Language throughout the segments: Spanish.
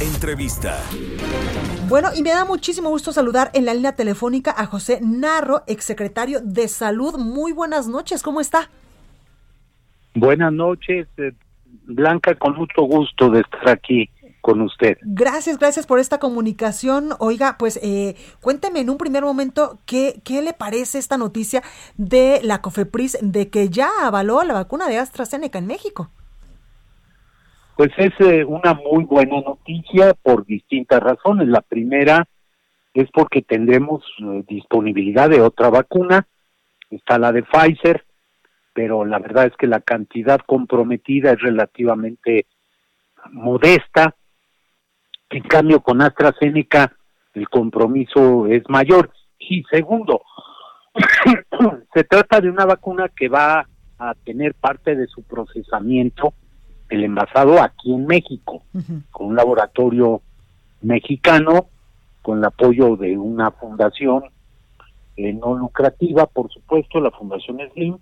Entrevista. Bueno, y me da muchísimo gusto saludar en la línea telefónica a José Narro, exsecretario de Salud. Muy buenas noches, ¿cómo está? Buenas noches, eh, Blanca, con mucho gusto de estar aquí con usted. Gracias, gracias por esta comunicación. Oiga, pues eh, cuénteme en un primer momento qué, qué le parece esta noticia de la COFEPRIS de que ya avaló la vacuna de AstraZeneca en México. Pues es eh, una muy buena noticia por distintas razones. La primera es porque tendremos eh, disponibilidad de otra vacuna, está la de Pfizer, pero la verdad es que la cantidad comprometida es relativamente modesta. En cambio, con AstraZeneca el compromiso es mayor. Y segundo, se trata de una vacuna que va a tener parte de su procesamiento el envasado aquí en México, con un laboratorio mexicano, con el apoyo de una fundación eh, no lucrativa, por supuesto, la Fundación Slim,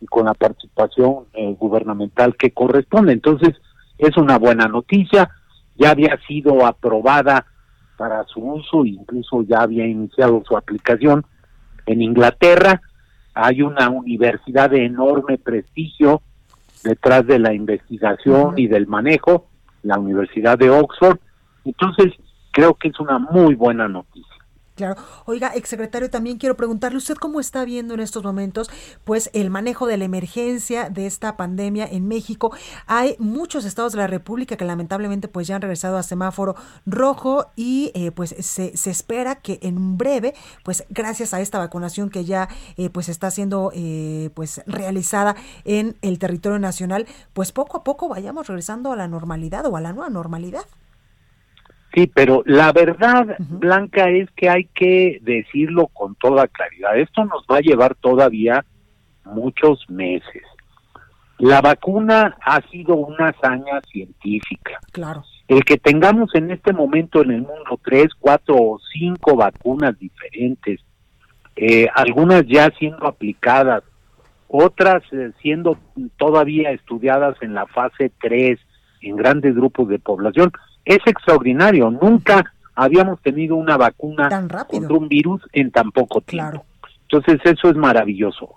y con la participación eh, gubernamental que corresponde. Entonces, es una buena noticia, ya había sido aprobada para su uso, incluso ya había iniciado su aplicación en Inglaterra, hay una universidad de enorme prestigio, detrás de la investigación y del manejo, la Universidad de Oxford. Entonces, creo que es una muy buena noticia. Claro. Oiga, exsecretario, también quiero preguntarle, ¿usted cómo está viendo en estos momentos pues el manejo de la emergencia de esta pandemia en México? Hay muchos estados de la República que lamentablemente pues ya han regresado a semáforo rojo y eh, pues se, se, espera que en breve, pues gracias a esta vacunación que ya eh, pues está siendo eh, pues realizada en el territorio nacional, pues poco a poco vayamos regresando a la normalidad o a la nueva normalidad. Sí, pero la verdad, Blanca, es que hay que decirlo con toda claridad. Esto nos va a llevar todavía muchos meses. La vacuna ha sido una hazaña científica. Claro. El que tengamos en este momento en el mundo tres, cuatro o cinco vacunas diferentes, eh, algunas ya siendo aplicadas, otras eh, siendo todavía estudiadas en la fase 3 en grandes grupos de población, es extraordinario. Nunca habíamos tenido una vacuna contra un virus en tan poco tiempo. Entonces eso es maravilloso.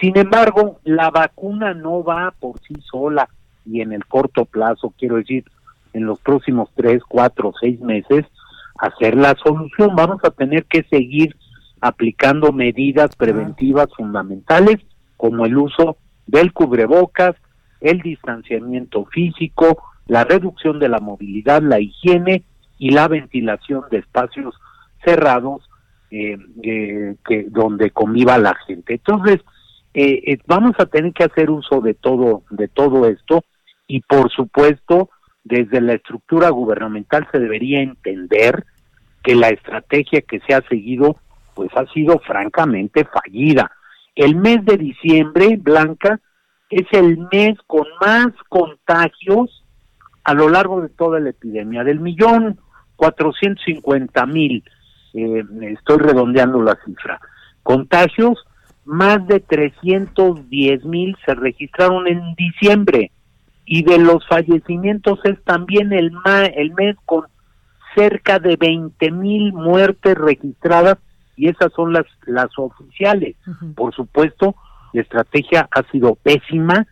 Sin embargo, la vacuna no va por sí sola y en el corto plazo, quiero decir, en los próximos tres, cuatro, seis meses, a ser la solución. Vamos a tener que seguir aplicando medidas preventivas fundamentales como el uso del cubrebocas, el distanciamiento físico, la reducción de la movilidad, la higiene y la ventilación de espacios cerrados eh, eh, que donde conviva la gente. Entonces, eh, vamos a tener que hacer uso de todo de todo esto y por supuesto desde la estructura gubernamental se debería entender que la estrategia que se ha seguido pues ha sido francamente fallida. El mes de diciembre, Blanca, es el mes con más contagios a lo largo de toda la epidemia. Del millón cuatrocientos cincuenta mil, eh, estoy redondeando la cifra, contagios, más de trescientos diez mil se registraron en diciembre y de los fallecimientos es también el, el mes con cerca de veinte mil muertes registradas y esas son las, las oficiales. Por supuesto, la estrategia ha sido pésima,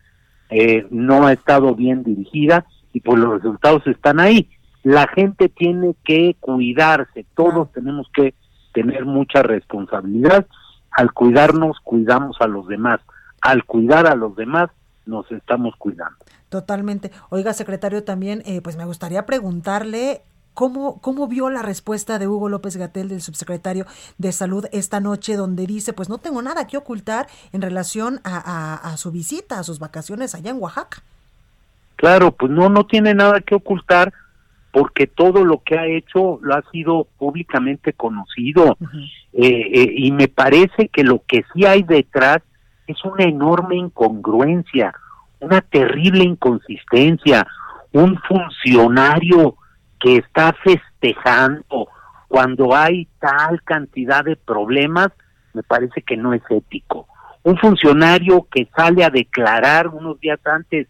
eh, no ha estado bien dirigida y pues los resultados están ahí. La gente tiene que cuidarse, todos tenemos que tener mucha responsabilidad. Al cuidarnos, cuidamos a los demás. Al cuidar a los demás, nos estamos cuidando. Totalmente. Oiga, secretario, también, eh, pues me gustaría preguntarle ¿Cómo, ¿Cómo vio la respuesta de Hugo López Gatel, del subsecretario de Salud, esta noche, donde dice, pues no tengo nada que ocultar en relación a, a su visita, a sus vacaciones allá en Oaxaca? Claro, pues no, no tiene nada que ocultar porque todo lo que ha hecho lo ha sido públicamente conocido eh, eh, y me parece que lo que sí hay detrás es una enorme incongruencia, una terrible inconsistencia, un funcionario que está festejando cuando hay tal cantidad de problemas, me parece que no es ético. Un funcionario que sale a declarar unos días antes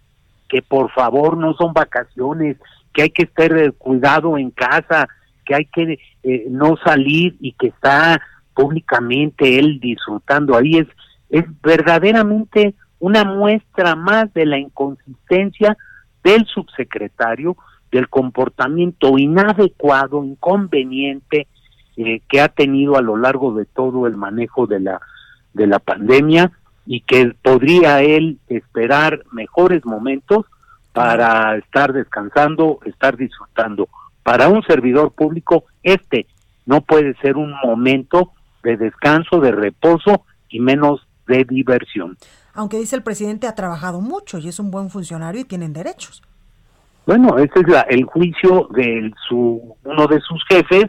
que por favor no son vacaciones, que hay que estar eh, cuidado en casa, que hay que eh, no salir y que está públicamente él disfrutando. Ahí es es verdaderamente una muestra más de la inconsistencia del subsecretario, del comportamiento inadecuado, inconveniente eh, que ha tenido a lo largo de todo el manejo de la de la pandemia y que podría él esperar mejores momentos para estar descansando, estar disfrutando. Para un servidor público, este no puede ser un momento de descanso, de reposo y menos de diversión. Aunque dice el presidente ha trabajado mucho y es un buen funcionario y tienen derechos. Bueno, ese es la, el juicio de su, uno de sus jefes.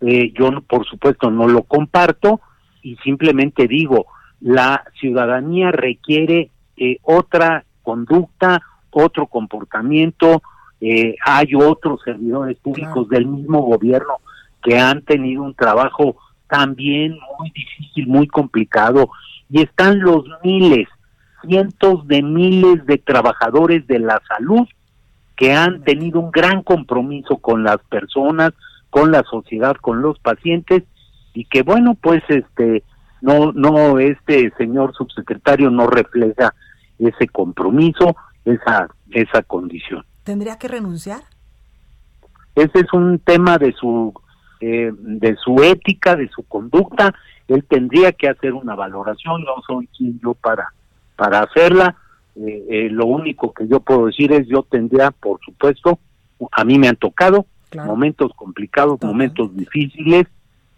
Eh, yo, por supuesto, no lo comparto y simplemente digo, la ciudadanía requiere eh, otra conducta, otro comportamiento. Eh, hay otros servidores públicos del mismo gobierno que han tenido un trabajo también muy difícil, muy complicado, y están los miles, cientos de miles de trabajadores de la salud que han tenido un gran compromiso con las personas, con la sociedad, con los pacientes, y que bueno, pues este no no este señor subsecretario no refleja ese compromiso, esa esa condición. ¿Tendría que renunciar? Ese es un tema de su eh, de su ética, de su conducta. Él tendría que hacer una valoración. No soy quien yo para para hacerla. Eh, eh, lo único que yo puedo decir es yo tendría, por supuesto, a mí me han tocado momentos complicados, momentos difíciles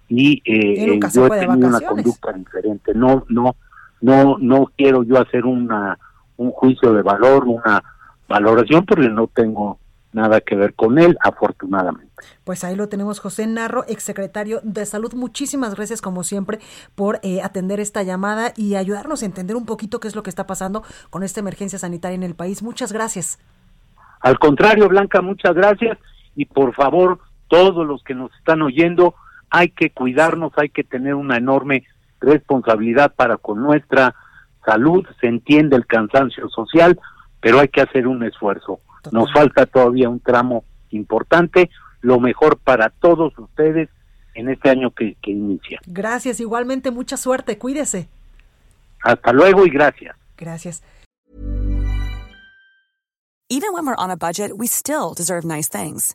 y eh, yo he tenido una conducta diferente. No, no, no, no quiero yo hacer una un juicio de valor, una valoración, porque no tengo nada que ver con él, afortunadamente. Pues ahí lo tenemos, José Narro, exsecretario de Salud. Muchísimas gracias, como siempre, por eh, atender esta llamada y ayudarnos a entender un poquito qué es lo que está pasando con esta emergencia sanitaria en el país. Muchas gracias. Al contrario, Blanca, muchas gracias. Y por favor, todos los que nos están oyendo, hay que cuidarnos, hay que tener una enorme responsabilidad para con nuestra salud. Se entiende el cansancio social, pero hay que hacer un esfuerzo. Nos falta todavía un tramo importante. Lo mejor para todos ustedes en este año que, que inicia. Gracias, igualmente mucha suerte, cuídese. Hasta luego y gracias. Gracias. Even when we're on a budget, we still deserve nice things.